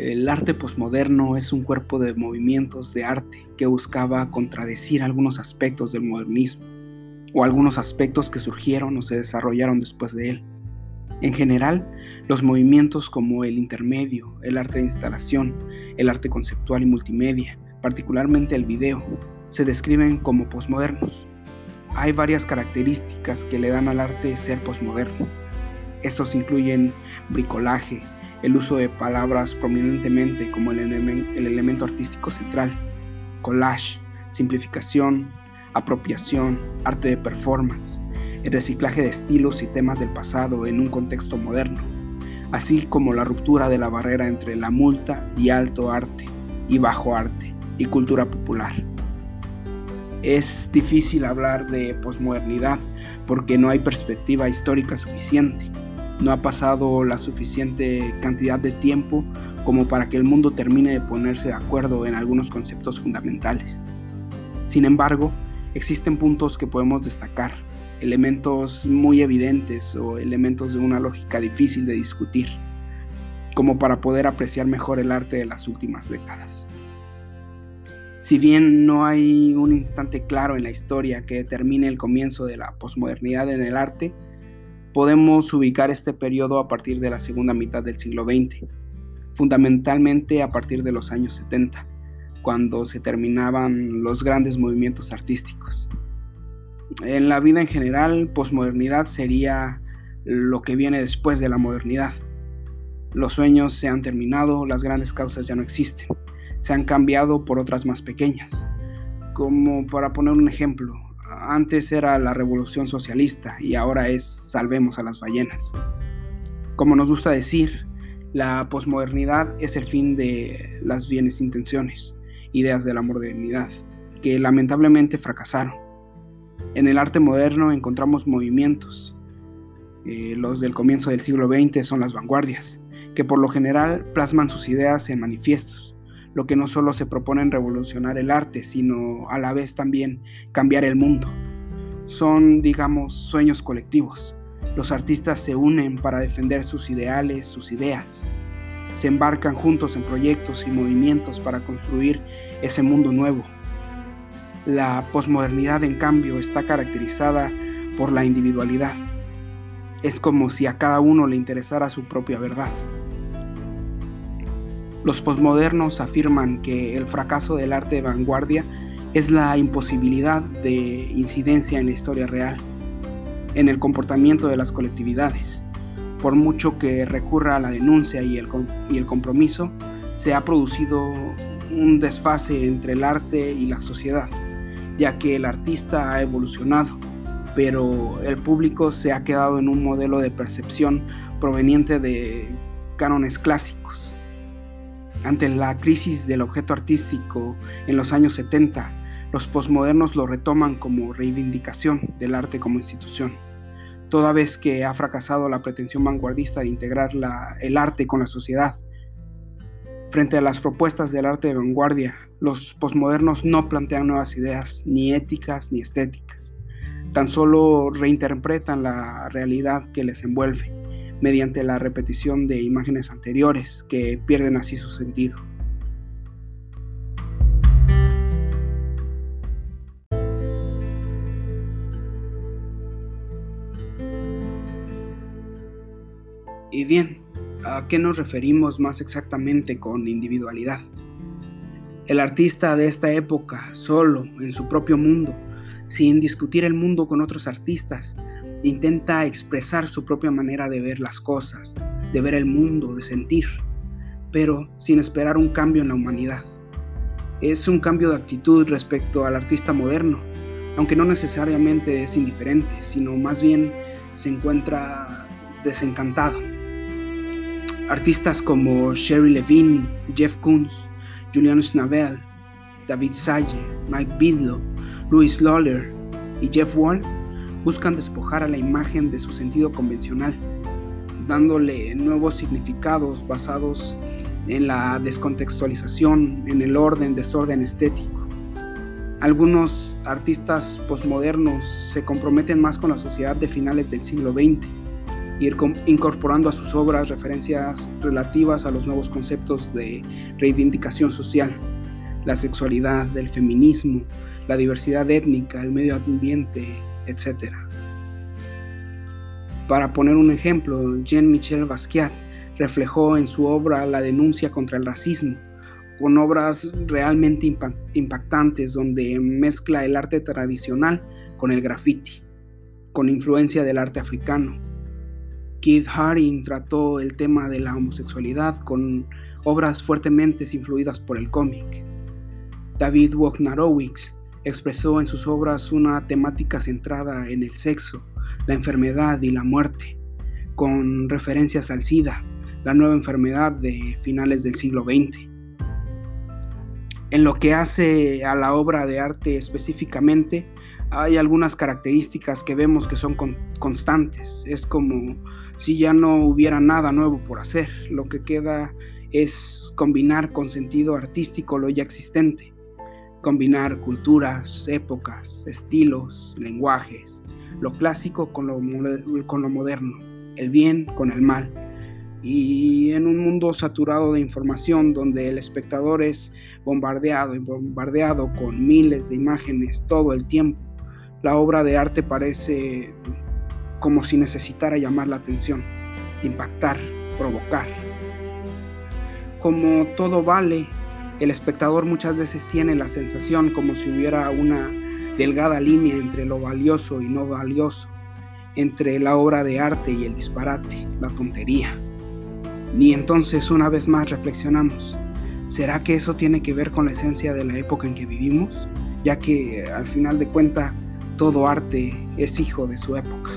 El arte posmoderno es un cuerpo de movimientos de arte que buscaba contradecir algunos aspectos del modernismo o algunos aspectos que surgieron o se desarrollaron después de él. En general, los movimientos como el intermedio, el arte de instalación, el arte conceptual y multimedia, particularmente el video, se describen como posmodernos. Hay varias características que le dan al arte ser posmoderno. Estos incluyen bricolaje, el uso de palabras prominentemente como el, el elemento artístico central, collage, simplificación, apropiación, arte de performance, el reciclaje de estilos y temas del pasado en un contexto moderno, así como la ruptura de la barrera entre la multa y alto arte y bajo arte y cultura popular. Es difícil hablar de posmodernidad porque no hay perspectiva histórica suficiente. No ha pasado la suficiente cantidad de tiempo como para que el mundo termine de ponerse de acuerdo en algunos conceptos fundamentales. Sin embargo, existen puntos que podemos destacar elementos muy evidentes o elementos de una lógica difícil de discutir, como para poder apreciar mejor el arte de las últimas décadas. Si bien no hay un instante claro en la historia que determine el comienzo de la posmodernidad en el arte, podemos ubicar este periodo a partir de la segunda mitad del siglo XX, fundamentalmente a partir de los años 70, cuando se terminaban los grandes movimientos artísticos. En la vida en general, posmodernidad sería lo que viene después de la modernidad. Los sueños se han terminado, las grandes causas ya no existen, se han cambiado por otras más pequeñas. Como para poner un ejemplo, antes era la revolución socialista y ahora es salvemos a las ballenas. Como nos gusta decir, la posmodernidad es el fin de las bienes intenciones, ideas de la modernidad, que lamentablemente fracasaron. En el arte moderno encontramos movimientos. Eh, los del comienzo del siglo XX son las vanguardias, que por lo general plasman sus ideas en manifiestos, lo que no solo se proponen revolucionar el arte, sino a la vez también cambiar el mundo. Son, digamos, sueños colectivos. Los artistas se unen para defender sus ideales, sus ideas. Se embarcan juntos en proyectos y movimientos para construir ese mundo nuevo, la posmodernidad, en cambio, está caracterizada por la individualidad. Es como si a cada uno le interesara su propia verdad. Los posmodernos afirman que el fracaso del arte de vanguardia es la imposibilidad de incidencia en la historia real, en el comportamiento de las colectividades. Por mucho que recurra a la denuncia y el, y el compromiso, se ha producido un desfase entre el arte y la sociedad ya que el artista ha evolucionado, pero el público se ha quedado en un modelo de percepción proveniente de cánones clásicos. Ante la crisis del objeto artístico en los años 70, los posmodernos lo retoman como reivindicación del arte como institución, toda vez que ha fracasado la pretensión vanguardista de integrar el arte con la sociedad. Frente a las propuestas del arte de vanguardia, los posmodernos no plantean nuevas ideas, ni éticas ni estéticas. Tan solo reinterpretan la realidad que les envuelve mediante la repetición de imágenes anteriores que pierden así su sentido. Y bien, ¿a qué nos referimos más exactamente con individualidad? El artista de esta época, solo, en su propio mundo, sin discutir el mundo con otros artistas, intenta expresar su propia manera de ver las cosas, de ver el mundo, de sentir, pero sin esperar un cambio en la humanidad. Es un cambio de actitud respecto al artista moderno, aunque no necesariamente es indiferente, sino más bien se encuentra desencantado. Artistas como Sherry Levine, Jeff Koons, Julian Snavel, David Salle, Mike Bidlow, Louis Lawler y Jeff Wall buscan despojar a la imagen de su sentido convencional, dándole nuevos significados basados en la descontextualización, en el orden, desorden estético. Algunos artistas posmodernos se comprometen más con la sociedad de finales del siglo XX, incorporando a sus obras referencias relativas a los nuevos conceptos de reivindicación social, la sexualidad, el feminismo, la diversidad étnica, el medio ambiente, etc. Para poner un ejemplo, Jean-Michel Basquiat reflejó en su obra la denuncia contra el racismo, con obras realmente impactantes donde mezcla el arte tradicional con el graffiti, con influencia del arte africano. Keith Haring trató el tema de la homosexualidad con obras fuertemente influidas por el cómic. David Wojnarowicz expresó en sus obras una temática centrada en el sexo, la enfermedad y la muerte, con referencias al SIDA, la nueva enfermedad de finales del siglo XX. En lo que hace a la obra de arte específicamente, hay algunas características que vemos que son constantes. Es como si ya no hubiera nada nuevo por hacer. Lo que queda es combinar con sentido artístico lo ya existente. Combinar culturas, épocas, estilos, lenguajes, lo clásico con lo, con lo moderno, el bien con el mal y en un mundo saturado de información donde el espectador es bombardeado y bombardeado con miles de imágenes todo el tiempo, la obra de arte parece como si necesitara llamar la atención, impactar, provocar. Como todo vale, el espectador muchas veces tiene la sensación como si hubiera una delgada línea entre lo valioso y no valioso, entre la obra de arte y el disparate, la tontería. Ni entonces una vez más reflexionamos, ¿será que eso tiene que ver con la esencia de la época en que vivimos? Ya que al final de cuentas todo arte es hijo de su época.